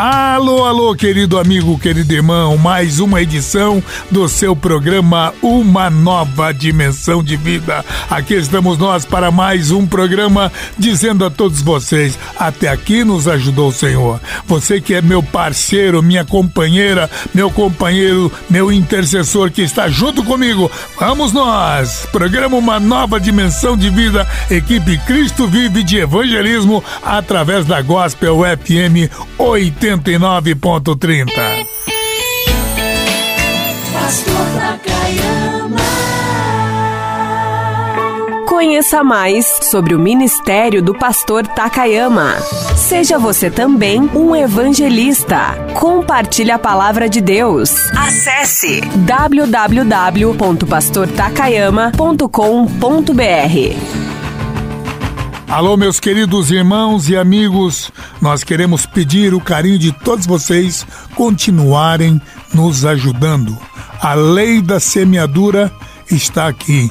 Alô, alô, querido amigo, querido irmão, mais uma edição do seu programa Uma Nova Dimensão de Vida. Aqui estamos nós para mais um programa dizendo a todos vocês: até aqui nos ajudou o Senhor. Você que é meu parceiro, minha companheira, meu companheiro, meu intercessor que está junto comigo, vamos nós! Programa Uma Nova Dimensão de Vida, equipe Cristo Vive de Evangelismo através da Gospel FM 80. 89.30. Conheça mais sobre o ministério do pastor Takayama. Seja você também um evangelista. Compartilhe a palavra de Deus. Acesse www.pastortakayama.com.br. Alô, meus queridos irmãos e amigos, nós queremos pedir o carinho de todos vocês continuarem nos ajudando. A lei da semeadura está aqui.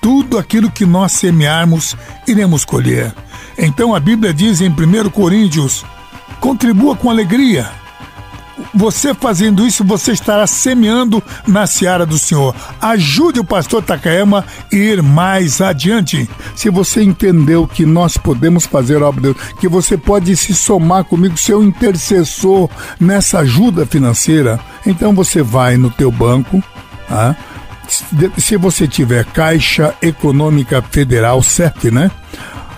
Tudo aquilo que nós semearmos, iremos colher. Então a Bíblia diz em 1 Coríntios: contribua com alegria você fazendo isso, você estará semeando na seara do Senhor. Ajude o pastor Takayama a ir mais adiante. Se você entendeu que nós podemos fazer a obra de Deus, que você pode se somar comigo, ser um intercessor nessa ajuda financeira, então você vai no teu banco, ah, se você tiver Caixa Econômica Federal, certo, né?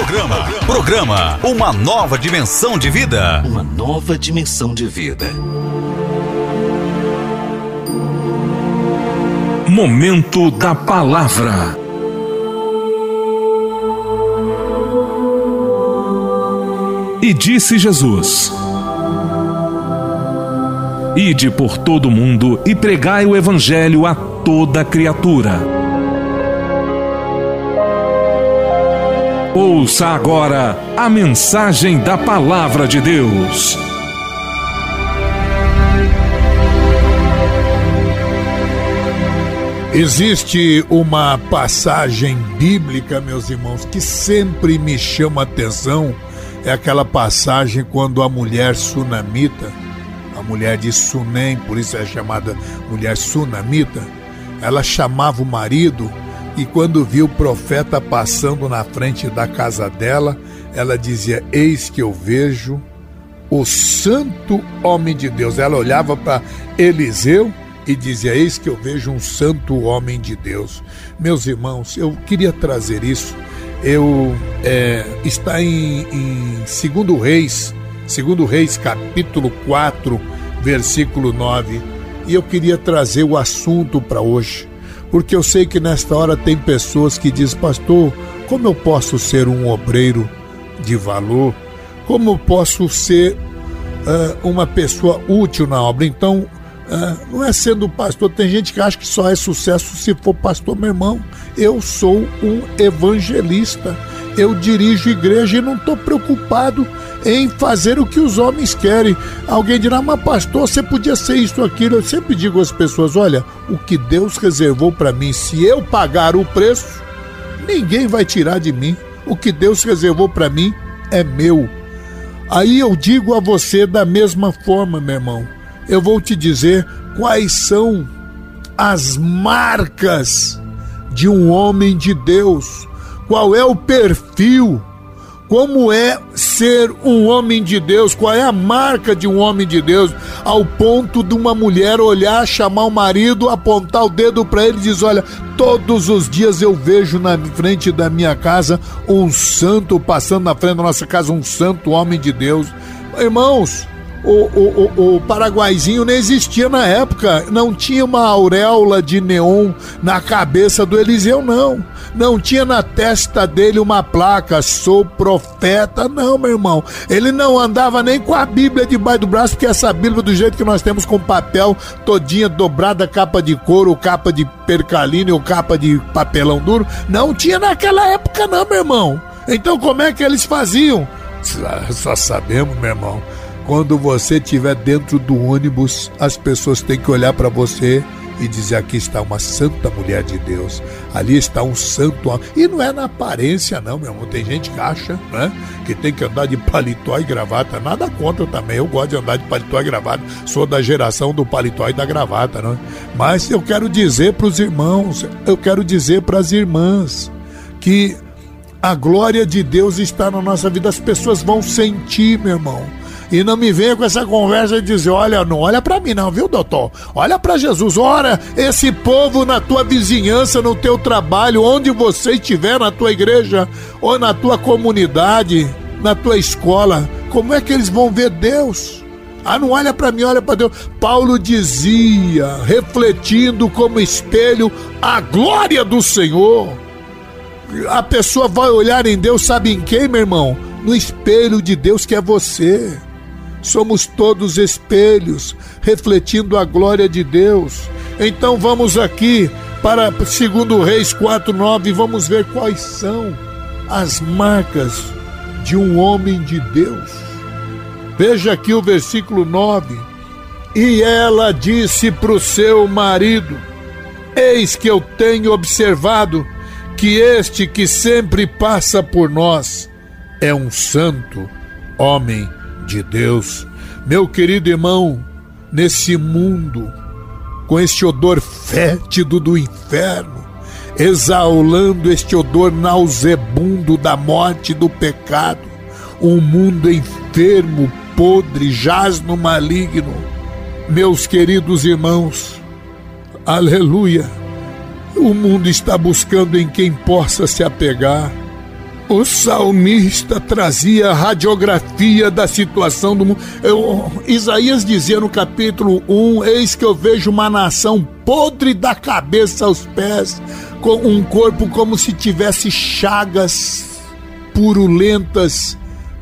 Programa, programa Uma Nova Dimensão de Vida. Uma nova dimensão de vida. Momento da Palavra. E disse Jesus: Ide por todo o mundo e pregai o Evangelho a toda criatura. Ouça agora a mensagem da Palavra de Deus. Existe uma passagem bíblica, meus irmãos, que sempre me chama atenção. É aquela passagem quando a mulher sunamita, a mulher de Sunem, por isso é chamada mulher sunamita, ela chamava o marido e quando viu o profeta passando na frente da casa dela, ela dizia: Eis que eu vejo o santo homem de Deus. Ela olhava para Eliseu e dizia: Eis que eu vejo um santo homem de Deus. Meus irmãos, eu queria trazer isso. Eu é, está em, em Segundo Reis, Segundo Reis, capítulo 4, versículo 9. E eu queria trazer o assunto para hoje, porque eu sei que nesta hora tem pessoas que dizem, pastor, como eu posso ser um obreiro de valor? Como eu posso ser uh, uma pessoa útil na obra? Então, uh, não é sendo pastor, tem gente que acha que só é sucesso se for pastor, meu irmão. Eu sou um evangelista eu dirijo igreja e não estou preocupado em fazer o que os homens querem. Alguém dirá, mas pastor, você podia ser isso, aquilo. Eu sempre digo às pessoas: olha, o que Deus reservou para mim, se eu pagar o preço, ninguém vai tirar de mim. O que Deus reservou para mim é meu. Aí eu digo a você da mesma forma, meu irmão. Eu vou te dizer quais são as marcas de um homem de Deus qual é o perfil, como é ser um homem de Deus, qual é a marca de um homem de Deus, ao ponto de uma mulher olhar, chamar o marido, apontar o dedo para ele e dizer: Olha, todos os dias eu vejo na frente da minha casa um santo passando na frente da nossa casa, um santo homem de Deus. Irmãos, o, o, o, o paraguaizinho não existia na época, não tinha uma auréola de neon na cabeça do Eliseu, não. Não tinha na testa dele uma placa, sou profeta, não, meu irmão. Ele não andava nem com a Bíblia debaixo do braço, porque essa Bíblia, do jeito que nós temos com papel, todinha dobrada, capa de couro, capa de percalina ou capa de papelão duro, não tinha naquela época, não, meu irmão. Então, como é que eles faziam? Só sabemos, meu irmão quando você estiver dentro do ônibus, as pessoas têm que olhar para você e dizer: aqui está uma santa mulher de Deus, ali está um santo. E não é na aparência, não, meu irmão. Tem gente que acha né, que tem que andar de paletó e gravata. Nada contra também. Eu gosto de andar de paletó e gravata. Sou da geração do paletó e da gravata, né? Mas eu quero dizer para os irmãos, eu quero dizer para as irmãs que a glória de Deus está na nossa vida. As pessoas vão sentir, meu irmão e não me venha com essa conversa de dizer: olha, não olha para mim, não, viu, doutor? Olha para Jesus, ora, esse povo na tua vizinhança, no teu trabalho, onde você estiver, na tua igreja, ou na tua comunidade, na tua escola, como é que eles vão ver Deus? Ah, não olha para mim, olha para Deus. Paulo dizia, refletindo como espelho a glória do Senhor. A pessoa vai olhar em Deus, sabe em quem, meu irmão? No espelho de Deus que é você. Somos todos espelhos, refletindo a glória de Deus. Então vamos aqui para segundo Reis 4:9, vamos ver quais são as marcas de um homem de Deus. Veja aqui o versículo 9. E ela disse para o seu marido: Eis que eu tenho observado que este que sempre passa por nós é um santo homem de Deus. Meu querido irmão, nesse mundo, com este odor fétido do inferno, exalando este odor nausebundo da morte e do pecado, um mundo enfermo, podre, jaz no maligno. Meus queridos irmãos, aleluia, o mundo está buscando em quem possa se apegar o salmista trazia a radiografia da situação do mundo. Eu, Isaías dizia no capítulo 1: Eis que eu vejo uma nação podre da cabeça aos pés, com um corpo como se tivesse chagas purulentas,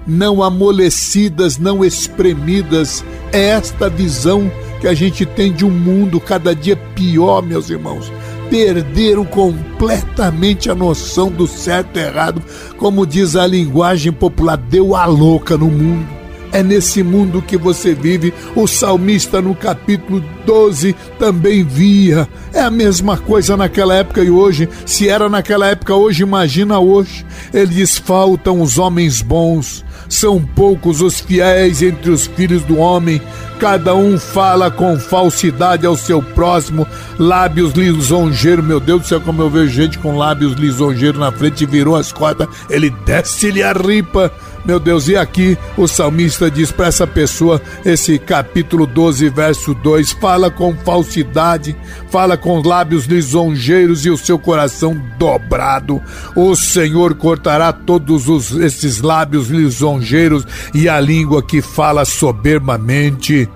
não amolecidas, não espremidas. É esta visão que a gente tem de um mundo cada dia pior, meus irmãos perderam completamente a noção do certo e errado, como diz a linguagem popular, deu a louca no mundo. É nesse mundo que você vive. O salmista, no capítulo 12, também via. É a mesma coisa naquela época e hoje. Se era naquela época, hoje, imagina hoje. Ele diz: faltam os homens bons, são poucos os fiéis entre os filhos do homem. Cada um fala com falsidade ao seu próximo, lábios lisonjeiros. Meu Deus do céu, como eu vejo gente com lábios lisonjeiros na frente virou as costas, ele desce-lhe a ripa. Meu Deus, e aqui o salmista diz para essa pessoa, esse capítulo 12, verso 2: fala com falsidade, fala com lábios lisonjeiros e o seu coração dobrado. O Senhor cortará todos os, esses lábios lisonjeiros e a língua que fala soberbamente.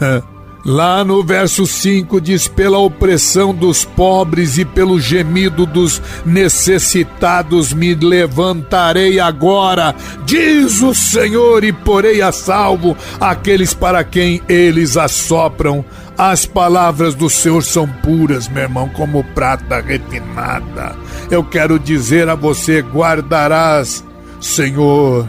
Lá no verso 5 diz: Pela opressão dos pobres e pelo gemido dos necessitados me levantarei agora, diz o Senhor, e porei a salvo aqueles para quem eles assopram. As palavras do Senhor são puras, meu irmão, como prata refinada. Eu quero dizer a você: guardarás, Senhor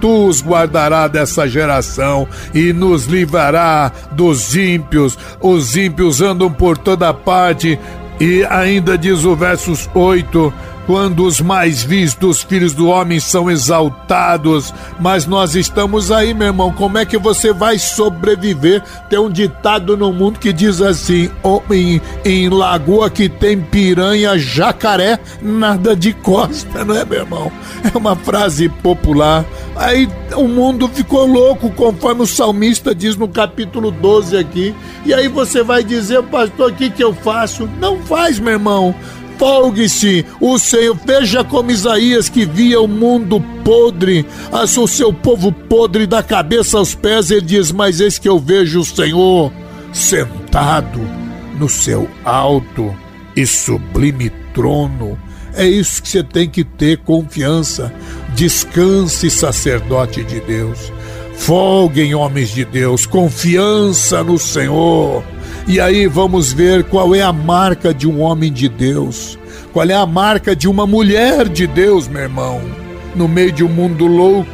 tu os guardará dessa geração e nos livrará dos ímpios. Os ímpios andam por toda parte. E ainda diz o versos 8: quando os mais vis dos filhos do homem são exaltados. Mas nós estamos aí, meu irmão. Como é que você vai sobreviver? Tem um ditado no mundo que diz assim: em, em lagoa que tem piranha, jacaré, nada de costa, não é, meu irmão? É uma frase popular. Aí o mundo ficou louco, conforme o salmista diz no capítulo 12 aqui. E aí você vai dizer, pastor, o que, que eu faço? Não faz, meu irmão folgue-se o Senhor. Veja como Isaías que via o mundo podre, o seu povo podre da cabeça aos pés, ele diz: Mas eis que eu vejo o Senhor sentado no seu alto e sublime trono. É isso que você tem que ter confiança. Descanse, sacerdote de Deus. Folguem, homens de Deus, confiança no Senhor. E aí vamos ver qual é a marca de um homem de Deus, qual é a marca de uma mulher de Deus, meu irmão, no meio de um mundo louco,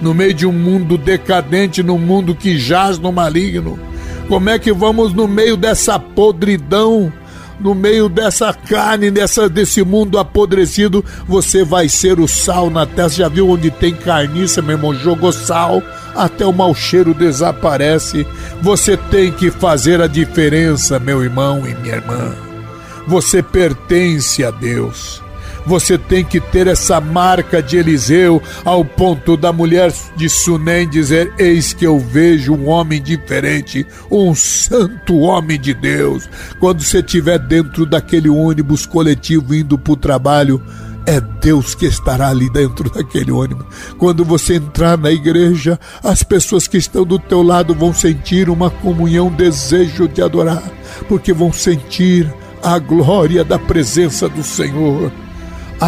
no meio de um mundo decadente, no mundo que jaz no maligno. Como é que vamos no meio dessa podridão? No meio dessa carne, dessa, desse mundo apodrecido, você vai ser o sal na terra. Já viu onde tem carniça, meu irmão? Jogou sal, até o mau cheiro desaparece. Você tem que fazer a diferença, meu irmão e minha irmã. Você pertence a Deus. Você tem que ter essa marca de Eliseu, ao ponto da mulher de Sunem dizer: Eis que eu vejo um homem diferente, um santo homem de Deus. Quando você estiver dentro daquele ônibus coletivo indo para o trabalho, é Deus que estará ali dentro daquele ônibus. Quando você entrar na igreja, as pessoas que estão do teu lado vão sentir uma comunhão, um desejo de adorar, porque vão sentir a glória da presença do Senhor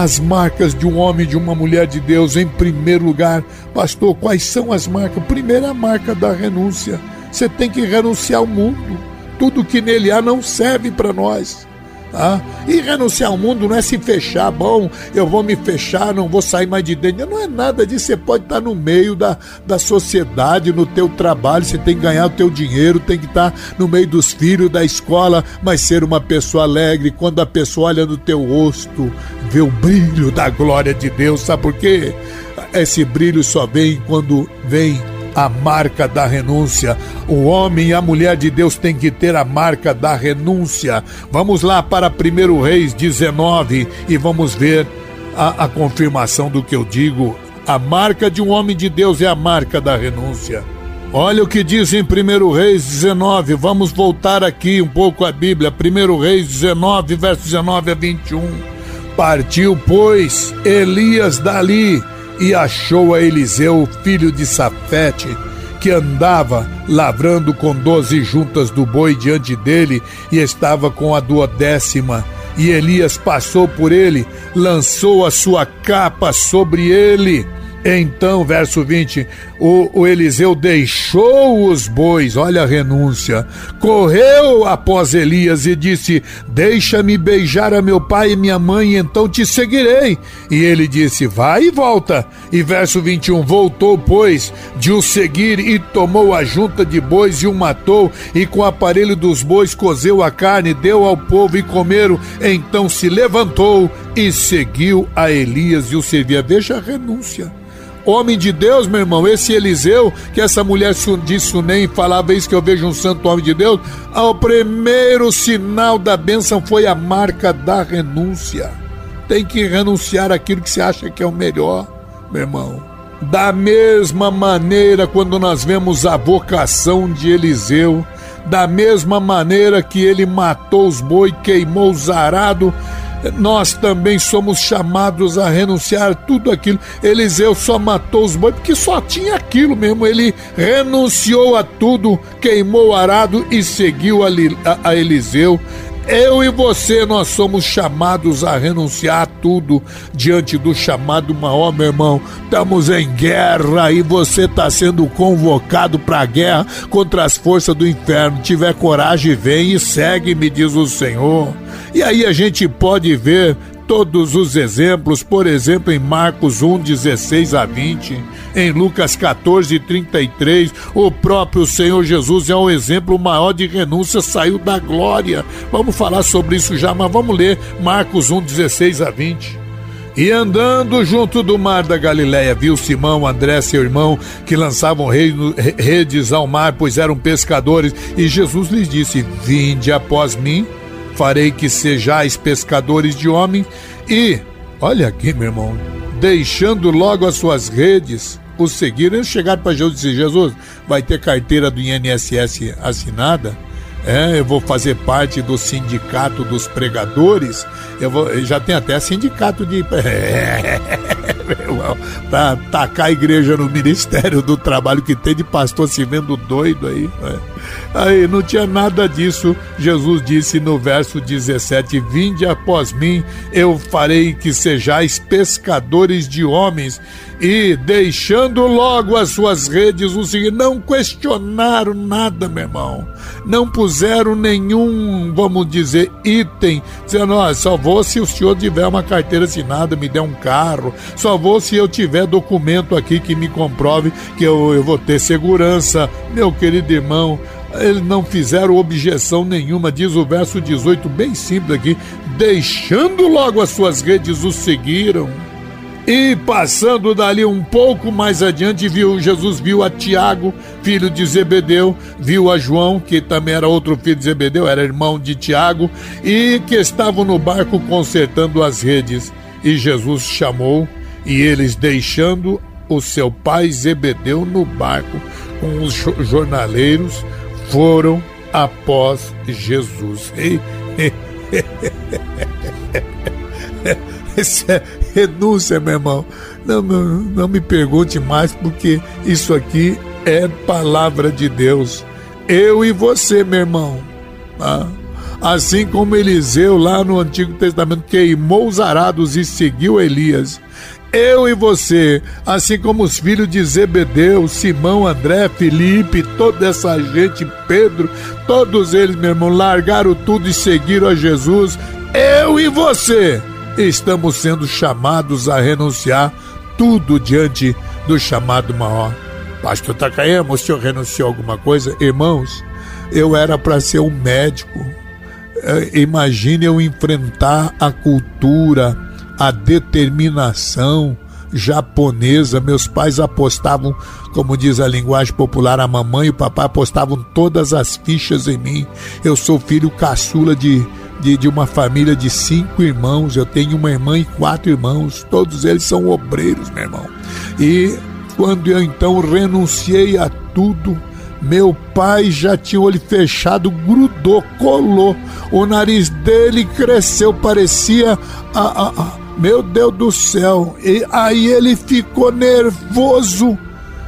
as marcas de um homem, de uma mulher de Deus, em primeiro lugar. Pastor, quais são as marcas? Primeira marca da renúncia. Você tem que renunciar ao mundo. Tudo que nele há não serve para nós. Tá? E renunciar ao mundo não é se fechar, bom, eu vou me fechar, não vou sair mais de dentro. Não é nada disso. Você pode estar no meio da, da sociedade, no teu trabalho, você tem que ganhar o teu dinheiro, tem que estar no meio dos filhos, da escola, mas ser uma pessoa alegre. Quando a pessoa olha no teu rosto, vê o brilho da glória de Deus. Sabe por quê? Esse brilho só vem quando vem a marca da renúncia. O homem e a mulher de Deus têm que ter a marca da renúncia. Vamos lá para 1 Reis 19 e vamos ver a, a confirmação do que eu digo. A marca de um homem de Deus é a marca da renúncia. Olha o que diz em 1 Reis 19. Vamos voltar aqui um pouco a Bíblia. 1 Reis 19, verso 19 a 21. Partiu, pois, Elias dali e achou a Eliseu, filho de Safete, que andava lavrando com doze juntas do boi diante dele e estava com a duodécima. E Elias passou por ele, lançou a sua capa sobre ele então, verso 20, o, o, Eliseu deixou os bois, olha a renúncia, correu após Elias e disse: Deixa-me beijar a meu pai e minha mãe, então te seguirei. E ele disse: Vai e volta. E verso 21, voltou, pois, de o seguir e tomou a junta de bois e o matou, e com o aparelho dos bois cozeu a carne, deu ao povo e comeram. Então se levantou e seguiu a Elias e o servia. Veja a renúncia homem de Deus, meu irmão, esse Eliseu, que essa mulher de Sunem falava isso que eu vejo um santo homem de Deus, ao primeiro sinal da bênção foi a marca da renúncia. Tem que renunciar aquilo que você acha que é o melhor, meu irmão. Da mesma maneira, quando nós vemos a vocação de Eliseu, da mesma maneira que ele matou os boi, queimou os arados, nós também somos chamados a renunciar tudo aquilo. Eliseu só matou os bois porque só tinha aquilo mesmo. Ele renunciou a tudo, queimou o arado e seguiu a, a, a Eliseu. Eu e você, nós somos chamados a renunciar a tudo diante do chamado maior, meu irmão. Estamos em guerra e você está sendo convocado para a guerra contra as forças do inferno. Tiver coragem, vem e segue, me diz o Senhor. E aí a gente pode ver todos os exemplos, por exemplo, em Marcos 1, 16 a 20, em Lucas 14, 33, o próprio Senhor Jesus é um exemplo maior de renúncia, saiu da glória. Vamos falar sobre isso já, mas vamos ler Marcos 1, 16 a 20. E andando junto do mar da Galiléia, viu Simão, André, seu irmão, que lançavam redes ao mar, pois eram pescadores. E Jesus lhes disse: Vinde após mim farei que sejais pescadores de homens e, olha aqui, meu irmão, deixando logo as suas redes, o seguiram. Eles chegaram para Jesus e disseram: Jesus, vai ter carteira do INSS assinada? É, eu vou fazer parte do sindicato dos pregadores. Eu vou, já tem até sindicato de. para tacar a igreja no ministério do trabalho que tem de pastor se vendo doido aí. Né? Aí não tinha nada disso. Jesus disse no verso 17: Vinde após mim, eu farei que sejais pescadores de homens. E deixando logo as suas redes, os não questionaram nada, meu irmão. Não puseram nenhum, vamos dizer, item, dizendo: só vou se o senhor tiver uma carteira assinada, me der um carro, só vou se eu tiver documento aqui que me comprove que eu, eu vou ter segurança. Meu querido irmão, eles não fizeram objeção nenhuma, diz o verso 18, bem simples aqui, deixando logo as suas redes, o seguiram. E passando dali um pouco mais adiante, viu Jesus viu a Tiago, filho de Zebedeu, viu a João, que também era outro filho de Zebedeu, era irmão de Tiago, e que estavam no barco consertando as redes. E Jesus chamou, e eles deixando o seu pai Zebedeu no barco com os jornaleiros, foram após Jesus. Isso é renúncia, meu irmão. Não, não, não me pergunte mais, porque isso aqui é palavra de Deus. Eu e você, meu irmão. Tá? Assim como Eliseu, lá no Antigo Testamento, queimou os arados e seguiu Elias eu e você, assim como os filhos de Zebedeu, Simão, André, Felipe, toda essa gente, Pedro, todos eles, meu irmão, largaram tudo e seguiram a Jesus. Eu e você estamos sendo chamados a renunciar tudo diante do chamado maior. Pastor Takayama, o senhor renunciou a alguma coisa? Irmãos, eu era para ser um médico. É, imagine eu enfrentar a cultura, a determinação japonesa. Meus pais apostavam, como diz a linguagem popular, a mamãe e o papai apostavam todas as fichas em mim. Eu sou filho caçula de, de, de uma família de cinco irmãos. Eu tenho uma irmã e quatro irmãos. Todos eles são obreiros, meu irmão. E quando eu então renunciei a tudo, meu pai já tinha o olho fechado, grudou, colou. O nariz dele cresceu, parecia a, a, a meu Deus do céu! E aí ele ficou nervoso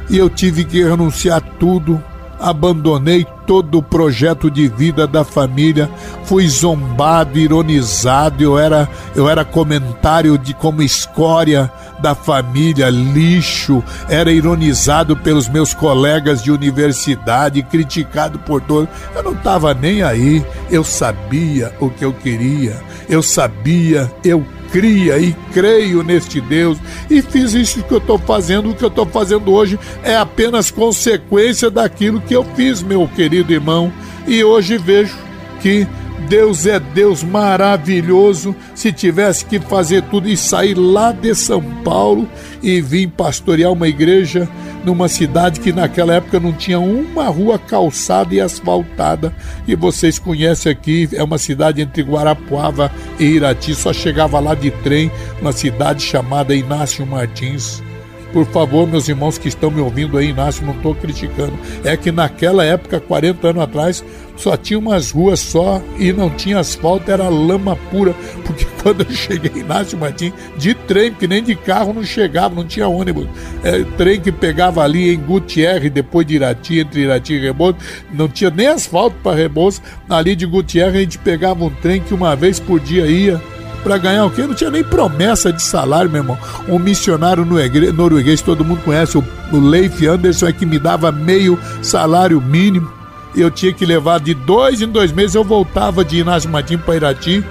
e eu tive que renunciar tudo. Abandonei todo o projeto de vida da família, fui zombado, ironizado, eu era, eu era comentário de como escória da família, lixo, era ironizado pelos meus colegas de universidade, criticado por todos. Eu não estava nem aí, eu sabia o que eu queria, eu sabia, eu cria e creio neste Deus e fiz isso que eu estou fazendo. O que eu estou fazendo hoje é apenas consequência daquilo que eu fiz, meu querido irmão. E hoje vejo que Deus é Deus maravilhoso. Se tivesse que fazer tudo e sair lá de São Paulo e vir pastorear uma igreja numa cidade que naquela época não tinha uma rua calçada e asfaltada. E vocês conhecem aqui, é uma cidade entre Guarapuava e Irati, só chegava lá de trem, uma cidade chamada Inácio Martins. Por favor, meus irmãos que estão me ouvindo aí, Inácio, não estou criticando. É que naquela época, 40 anos atrás, só tinha umas ruas só e não tinha asfalto, era lama pura. Porque quando eu cheguei Inácio Martins, de trem, que nem de carro não chegava, não tinha ônibus. É, trem que pegava ali em Gutierre, depois de Irati, entre Irati e Rebouças, não tinha nem asfalto para Rebouças. Ali de Gutierre a gente pegava um trem que uma vez por dia ia para ganhar o quê? Não tinha nem promessa de salário, meu irmão. Um missionário norueguês, todo mundo conhece, o, Leif Anderson, é que me dava meio salário mínimo. Eu tinha que levar de dois em dois meses, eu voltava de Martins para Irati,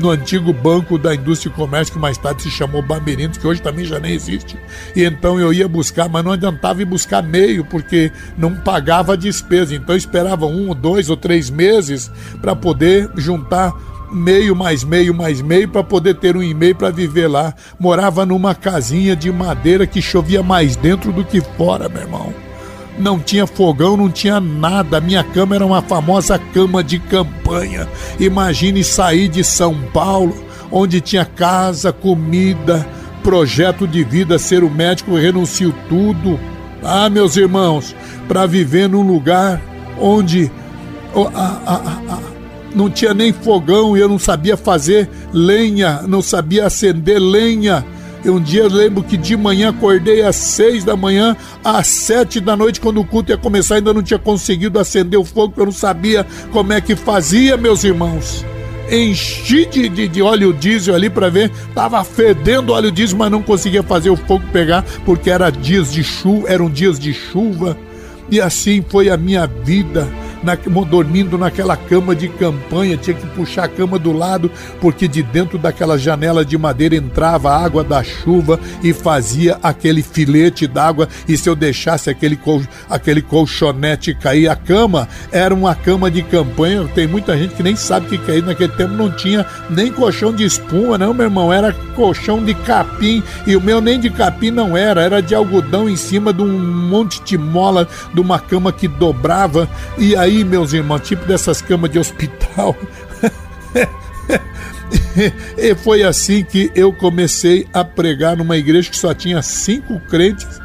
no antigo Banco da Indústria e Comércio, que mais tarde se chamou Bamerindos, que hoje também já nem existe. E então eu ia buscar, mas não adiantava ir buscar meio, porque não pagava a despesa. Então eu esperava um, dois ou três meses para poder juntar meio mais meio mais meio para poder ter um e-mail para viver lá. Morava numa casinha de madeira que chovia mais dentro do que fora, meu irmão. Não tinha fogão, não tinha nada. Minha cama era uma famosa cama de campanha. Imagine sair de São Paulo, onde tinha casa, comida, projeto de vida, ser o médico, renuncio tudo. Ah, meus irmãos, para viver num lugar onde ah, ah, ah, não tinha nem fogão e eu não sabia fazer lenha, não sabia acender lenha. E um dia eu lembro que de manhã acordei às seis da manhã, às sete da noite, quando o culto ia começar, ainda não tinha conseguido acender o fogo, porque eu não sabia como é que fazia, meus irmãos. Enchi de, de, de óleo diesel ali para ver, tava fedendo óleo diesel, mas não conseguia fazer o fogo pegar, porque era dias de chuva, eram dias de chuva. E assim foi a minha vida na, dormindo naquela cama de campanha, tinha que puxar a cama do lado, porque de dentro daquela janela de madeira entrava a água da chuva e fazia aquele filete d'água. E se eu deixasse aquele, col, aquele colchonete cair, a cama era uma cama de campanha. Tem muita gente que nem sabe o que é isso. Naquele tempo não tinha nem colchão de espuma, não, meu irmão. Era colchão de capim. E o meu nem de capim não era, era de algodão em cima de um monte de mola, de uma cama que dobrava. E aí aí, meus irmãos, tipo dessas camas de hospital. e foi assim que eu comecei a pregar numa igreja que só tinha cinco crentes.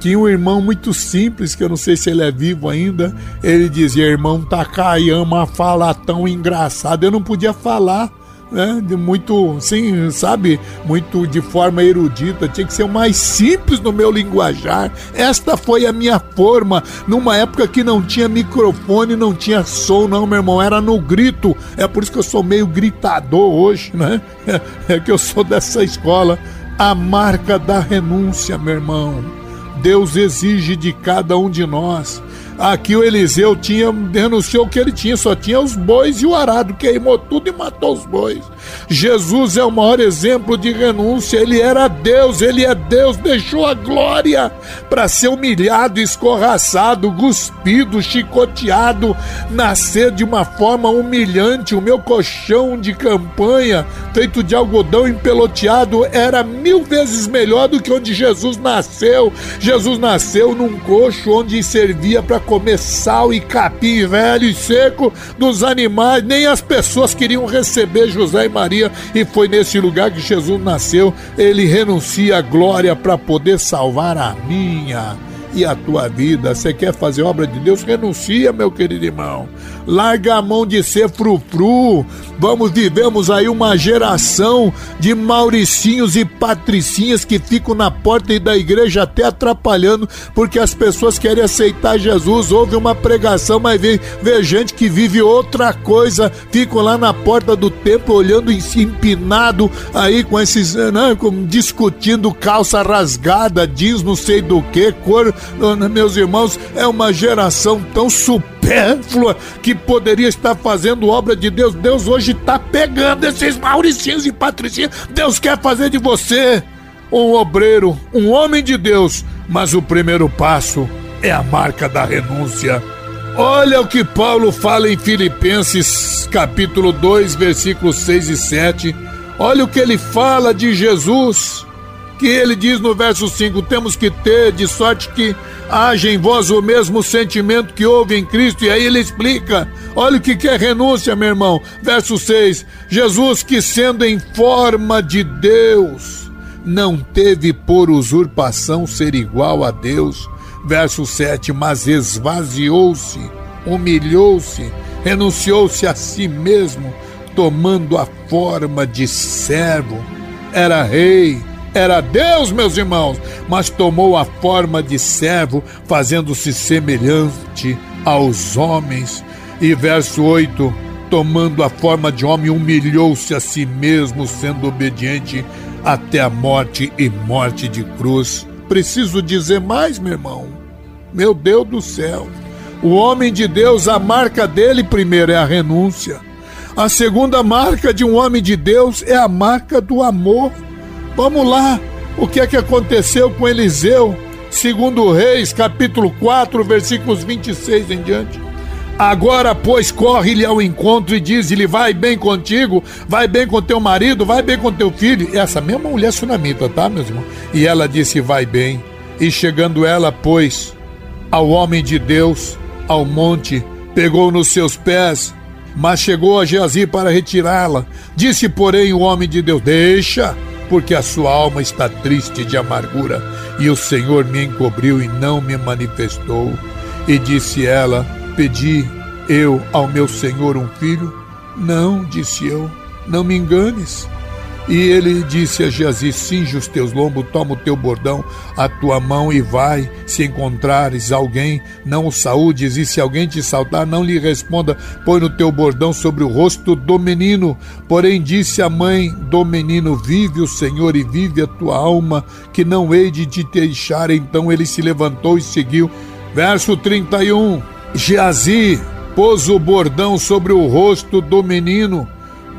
Tinha um irmão muito simples, que eu não sei se ele é vivo ainda. Ele dizia: Irmão Takayama fala tão engraçado. Eu não podia falar né? De muito, sim, sabe? Muito de forma erudita, tinha que ser o mais simples no meu linguajar. Esta foi a minha forma, numa época que não tinha microfone, não tinha som, não, meu irmão, era no grito. É por isso que eu sou meio gritador hoje, né? É, que eu sou dessa escola. A marca da renúncia, meu irmão. Deus exige de cada um de nós Aqui o Eliseu tinha denunciou que ele tinha, só tinha os bois e o arado, queimou tudo e matou os bois. Jesus é o maior exemplo de renúncia, ele era Deus, ele é Deus, deixou a glória para ser humilhado, escorraçado, cuspido, chicoteado, nascer de uma forma humilhante. O meu colchão de campanha, feito de algodão empeloteado, era mil vezes melhor do que onde Jesus nasceu. Jesus nasceu num coxo onde servia para comer sal e capim velho e seco dos animais, nem as pessoas queriam receber José e Maria, e foi nesse lugar que Jesus nasceu. Ele renuncia à glória para poder salvar a minha e a tua vida. Você quer fazer obra de Deus? Renuncia, meu querido irmão. Larga a mão de ser frufru. Vamos, vivemos aí uma geração de mauricinhos e patricinhas que ficam na porta da igreja até atrapalhando, porque as pessoas querem aceitar Jesus. Houve uma pregação, mas vê, vê gente que vive outra coisa, ficam lá na porta do templo olhando empinado aí com esses, né, discutindo calça rasgada, jeans não sei do que, cor meus irmãos, é uma geração tão supérflua que poderia estar fazendo obra de Deus. Deus hoje está pegando esses mauricinhos e patricinhos. Deus quer fazer de você um obreiro, um homem de Deus, mas o primeiro passo é a marca da renúncia. Olha o que Paulo fala em Filipenses capítulo 2, versículos 6 e 7. Olha o que ele fala de Jesus que ele diz no verso 5: temos que ter, de sorte que haja em vós o mesmo sentimento que houve em Cristo. E aí ele explica: olha o que é renúncia, meu irmão. Verso 6: Jesus, que sendo em forma de Deus, não teve por usurpação ser igual a Deus. Verso 7: Mas esvaziou-se, humilhou-se, renunciou-se a si mesmo, tomando a forma de servo. Era rei, era Deus, meus irmãos, mas tomou a forma de servo, fazendo-se semelhante aos homens. E verso 8: tomando a forma de homem, humilhou-se a si mesmo, sendo obediente até a morte e morte de cruz. Preciso dizer mais, meu irmão? Meu Deus do céu. O homem de Deus, a marca dele primeiro é a renúncia. A segunda marca de um homem de Deus é a marca do amor. Vamos lá. O que é que aconteceu com Eliseu? Segundo Reis, capítulo 4, versículos 26 em diante. Agora, pois, corre-lhe ao encontro e diz-lhe: Vai bem contigo, vai bem com teu marido, vai bem com teu filho. Essa mesma mulher sunamita, tá, meu irmão? E ela disse: Vai bem. E chegando ela, pois, ao homem de Deus, ao monte, pegou nos seus pés, mas chegou a Geazi para retirá-la. Disse, porém, o homem de Deus: Deixa, porque a sua alma está triste de amargura, e o Senhor me encobriu e não me manifestou. E disse ela: Pedi eu ao meu senhor um filho? Não, disse eu, não me enganes. E ele disse a Geazi: Cinge os teus lombos, toma o teu bordão, a tua mão e vai. Se encontrares alguém, não o saúdes, e se alguém te saltar, não lhe responda. Põe no teu bordão sobre o rosto do menino. Porém, disse a mãe do menino: Vive o Senhor e vive a tua alma, que não hei de te deixar. Então ele se levantou e seguiu. Verso 31. Geazi pôs o bordão sobre o rosto do menino,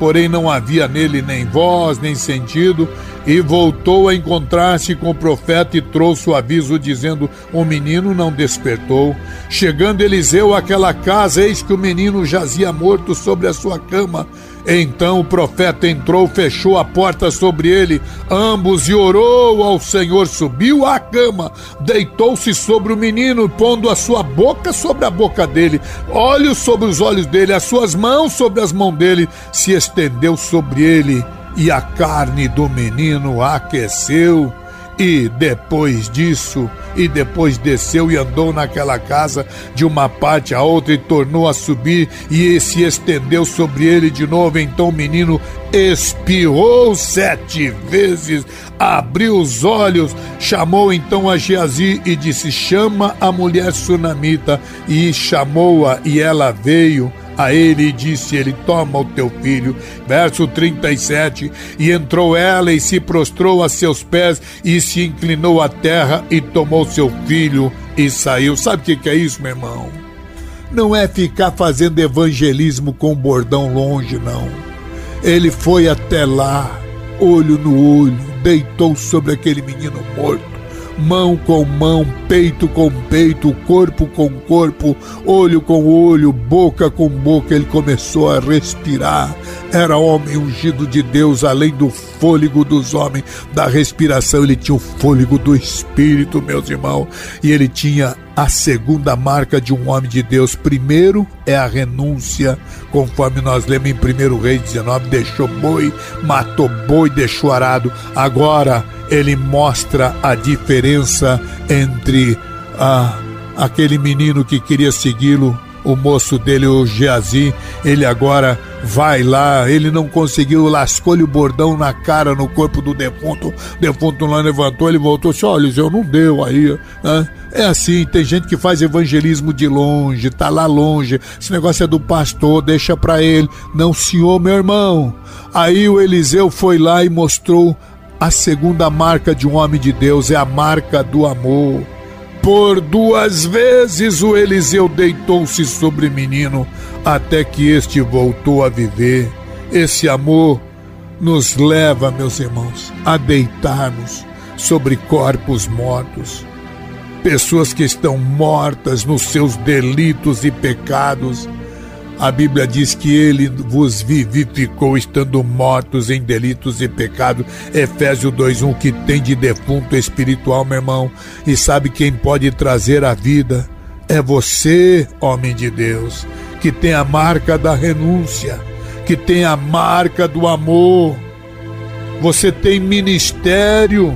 porém não havia nele nem voz, nem sentido, e voltou a encontrar-se com o profeta e trouxe o aviso dizendo: O menino não despertou. Chegando Eliseu àquela casa, eis que o menino jazia morto sobre a sua cama. Então o profeta entrou, fechou a porta sobre ele, ambos, e orou ao Senhor. Subiu à cama, deitou-se sobre o menino, pondo a sua boca sobre a boca dele, olhos sobre os olhos dele, as suas mãos sobre as mãos dele, se estendeu sobre ele, e a carne do menino aqueceu. E depois disso, e depois desceu e andou naquela casa de uma parte a outra e tornou a subir e se estendeu sobre ele de novo. Então o menino espirrou sete vezes, abriu os olhos, chamou então a Geazi e disse: Chama a mulher sunamita. E chamou-a, e ela veio a ele e disse ele: Toma o teu filho. Verso 37. E entrou ela e se prostrou a seus pés e se inclinou à terra e tomou seu filho e saiu. Sabe o que é isso, meu irmão? Não é ficar fazendo evangelismo com bordão longe, não. Ele foi até lá, olho no olho, deitou sobre aquele menino morto mão com mão, peito com peito, corpo com corpo, olho com olho, boca com boca, ele começou a respirar. Era homem ungido de Deus, além do fôlego dos homens, da respiração, ele tinha o fôlego do Espírito, meus irmãos, e ele tinha a segunda marca de um homem de Deus. Primeiro é a renúncia, conforme nós lemos em 1 Reis 19: deixou boi, matou boi, deixou arado. Agora ele mostra a diferença entre ah, aquele menino que queria segui-lo, o moço dele, o Geazi, ele agora vai lá, ele não conseguiu, lascou-lhe o bordão na cara, no corpo do defunto, o defunto lá levantou, ele voltou, disse, olha, eu não deu aí, né? É assim, tem gente que faz evangelismo de longe, tá lá longe, esse negócio é do pastor, deixa pra ele. Não, senhor, meu irmão. Aí o Eliseu foi lá e mostrou a segunda marca de um homem de Deus é a marca do amor. Por duas vezes o Eliseu deitou-se sobre o menino até que este voltou a viver. Esse amor nos leva, meus irmãos, a deitarmos sobre corpos mortos. Pessoas que estão mortas nos seus delitos e pecados a Bíblia diz que ele vos vivificou estando mortos em delitos e pecados. Efésios 2:1 que tem de defunto espiritual, meu irmão, e sabe quem pode trazer a vida? É você, homem de Deus, que tem a marca da renúncia, que tem a marca do amor. Você tem ministério.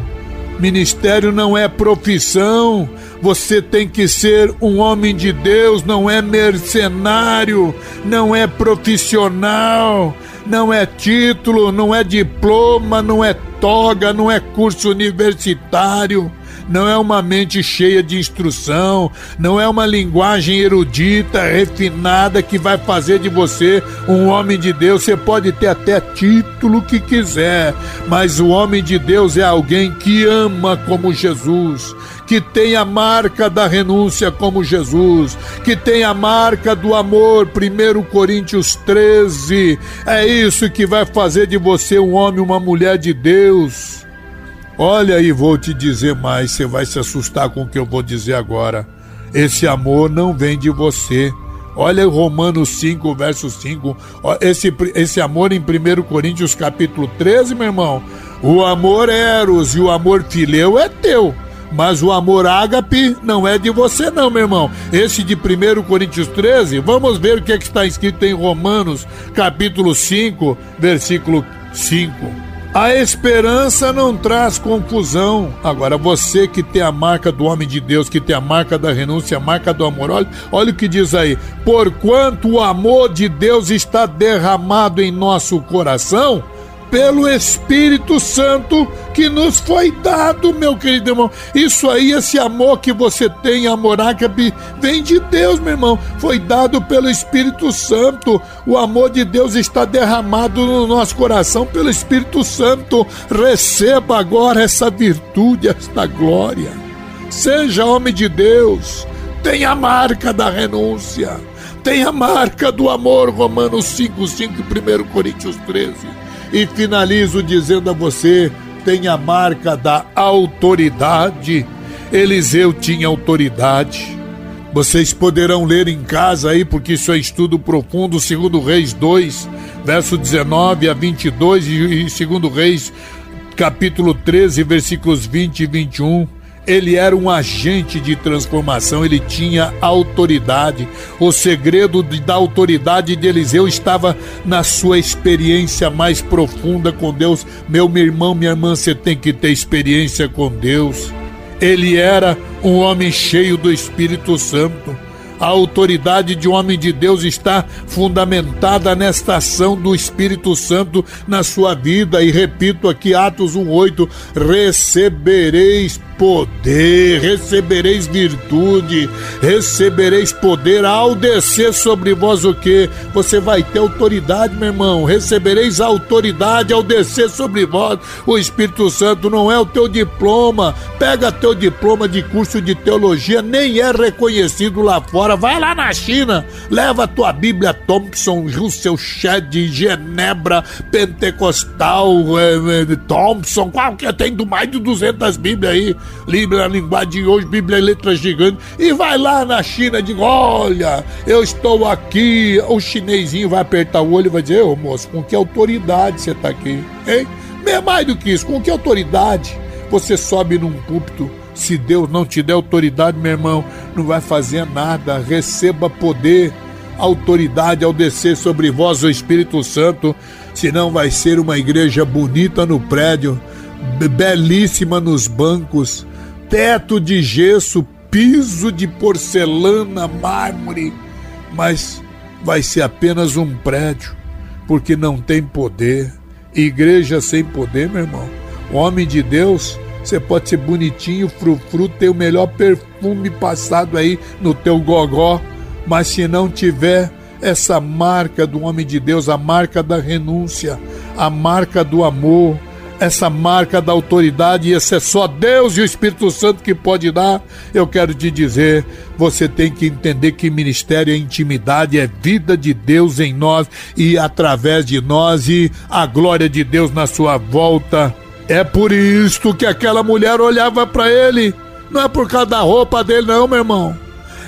Ministério não é profissão. Você tem que ser um homem de Deus, não é mercenário, não é profissional, não é título, não é diploma, não é toga, não é curso universitário não é uma mente cheia de instrução, não é uma linguagem erudita, refinada que vai fazer de você um homem de Deus. Você pode ter até título que quiser, mas o homem de Deus é alguém que ama como Jesus, que tem a marca da renúncia como Jesus, que tem a marca do amor, 1 Coríntios 13. É isso que vai fazer de você um homem, uma mulher de Deus. Olha aí, vou te dizer mais, você vai se assustar com o que eu vou dizer agora. Esse amor não vem de você. Olha Romanos 5, verso 5. Esse, esse amor em 1 Coríntios capítulo 13, meu irmão. O amor eros e o amor fileu é teu. Mas o amor ágape não é de você, não, meu irmão. Esse de 1 Coríntios 13, vamos ver o que, é que está escrito em Romanos, capítulo 5, versículo 5. A esperança não traz confusão. Agora, você que tem a marca do homem de Deus, que tem a marca da renúncia, a marca do amor, olha, olha o que diz aí. Porquanto o amor de Deus está derramado em nosso coração pelo Espírito Santo que nos foi dado, meu querido irmão. Isso aí, esse amor que você tem, amor ágape, vem de Deus, meu irmão. Foi dado pelo Espírito Santo. O amor de Deus está derramado no nosso coração pelo Espírito Santo. Receba agora essa virtude, esta glória. Seja homem de Deus. Tenha a marca da renúncia. Tenha a marca do amor, Romanos 5, 5 e 1 Coríntios 13. E finalizo dizendo a você: tem a marca da autoridade. Eliseu tinha autoridade. Vocês poderão ler em casa aí, porque isso é estudo profundo, segundo Reis 2, verso 19 a 22 e segundo Reis capítulo 13, versículos 20 e 21 ele era um agente de transformação, ele tinha autoridade. O segredo da autoridade de Eliseu estava na sua experiência mais profunda com Deus. Meu, meu irmão, minha irmã, você tem que ter experiência com Deus. Ele era um homem cheio do Espírito Santo. A autoridade de um homem de Deus está fundamentada nesta ação do Espírito Santo na sua vida. E repito aqui, Atos 1,8: recebereis poder, recebereis virtude, recebereis poder ao descer sobre vós o que? Você vai ter autoridade, meu irmão. Recebereis autoridade ao descer sobre vós. O Espírito Santo não é o teu diploma. Pega teu diploma de curso de teologia, nem é reconhecido lá fora. Vai lá na China, leva tua Bíblia Thompson, Russell Shedd, Genebra, Pentecostal, eh, eh, Thompson, qualquer tem mais de 200 Bíblias aí. Bíblia, a linguagem de hoje, Bíblia em letras gigantes, e vai lá na China e diz: Olha, eu estou aqui. O chinesinho vai apertar o olho e vai dizer: Ô moço, com que autoridade você está aqui? Hein? É mais do que isso, com que autoridade você sobe num púlpito? Se Deus não te der autoridade, meu irmão, não vai fazer nada. Receba poder, autoridade ao descer sobre vós o Espírito Santo, senão vai ser uma igreja bonita no prédio belíssima nos bancos, teto de gesso, piso de porcelana, mármore, mas vai ser apenas um prédio, porque não tem poder. Igreja sem poder, meu irmão. Homem de Deus, você pode ser bonitinho, frufru, ter o melhor perfume passado aí no teu gogó, mas se não tiver essa marca do homem de Deus, a marca da renúncia, a marca do amor, essa marca da autoridade, e esse é só Deus e o Espírito Santo que pode dar, eu quero te dizer, você tem que entender que ministério é intimidade, é vida de Deus em nós e através de nós e a glória de Deus na sua volta. É por isto que aquela mulher olhava para ele, não é por causa da roupa dele, não, meu irmão.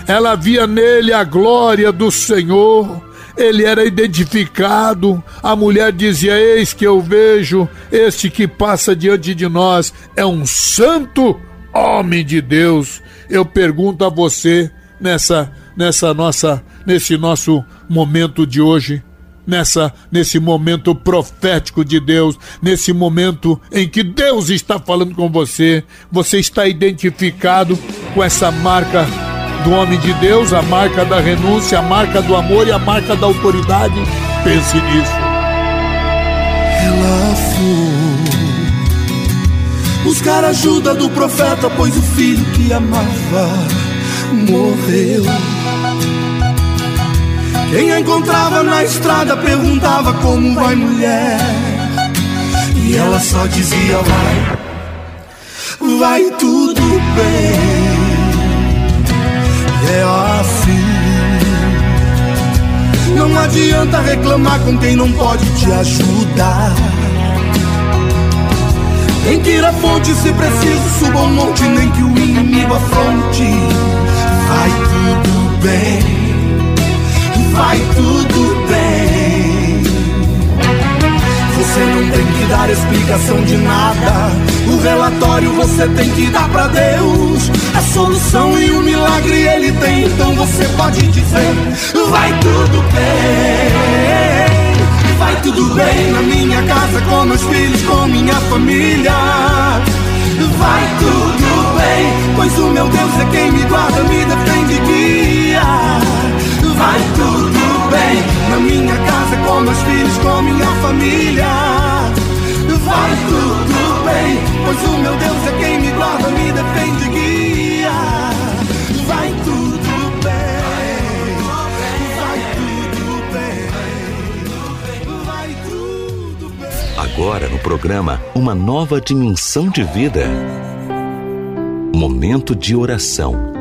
Ela via nele a glória do Senhor ele era identificado. A mulher dizia: Eis que eu vejo, este que passa diante de nós é um santo homem de Deus. Eu pergunto a você nessa nessa nossa nesse nosso momento de hoje, nessa nesse momento profético de Deus, nesse momento em que Deus está falando com você, você está identificado com essa marca do homem de Deus, a marca da renúncia, a marca do amor e a marca da autoridade. Pense nisso. Ela foi buscar ajuda do profeta, pois o filho que amava morreu. Quem a encontrava na estrada perguntava como vai mulher. E ela só dizia vai, vai tudo bem. É assim. Não adianta reclamar com quem não pode te ajudar. Tem que ir à fonte se preciso, suba um monte, nem que o inimigo afronte. Vai tudo bem vai tudo bem. Você não tem que dar explicação de nada. O relatório você tem que dar para Deus. A solução e o milagre ele tem, então você pode dizer: Vai tudo bem. Vai tudo bem na minha casa, com meus filhos, com minha família. Vai tudo bem, pois o meu Deus é quem me guarda, me defende e guia vai tudo bem. Na minha casa, com meus filhos, com minha família. Vai tudo bem, pois o meu Deus é quem me guarda, me defende guia. Vai tudo bem, vai tudo bem, vai tudo bem. Agora no programa, uma nova dimensão de vida. Momento de oração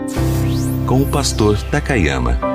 com o pastor Takayama.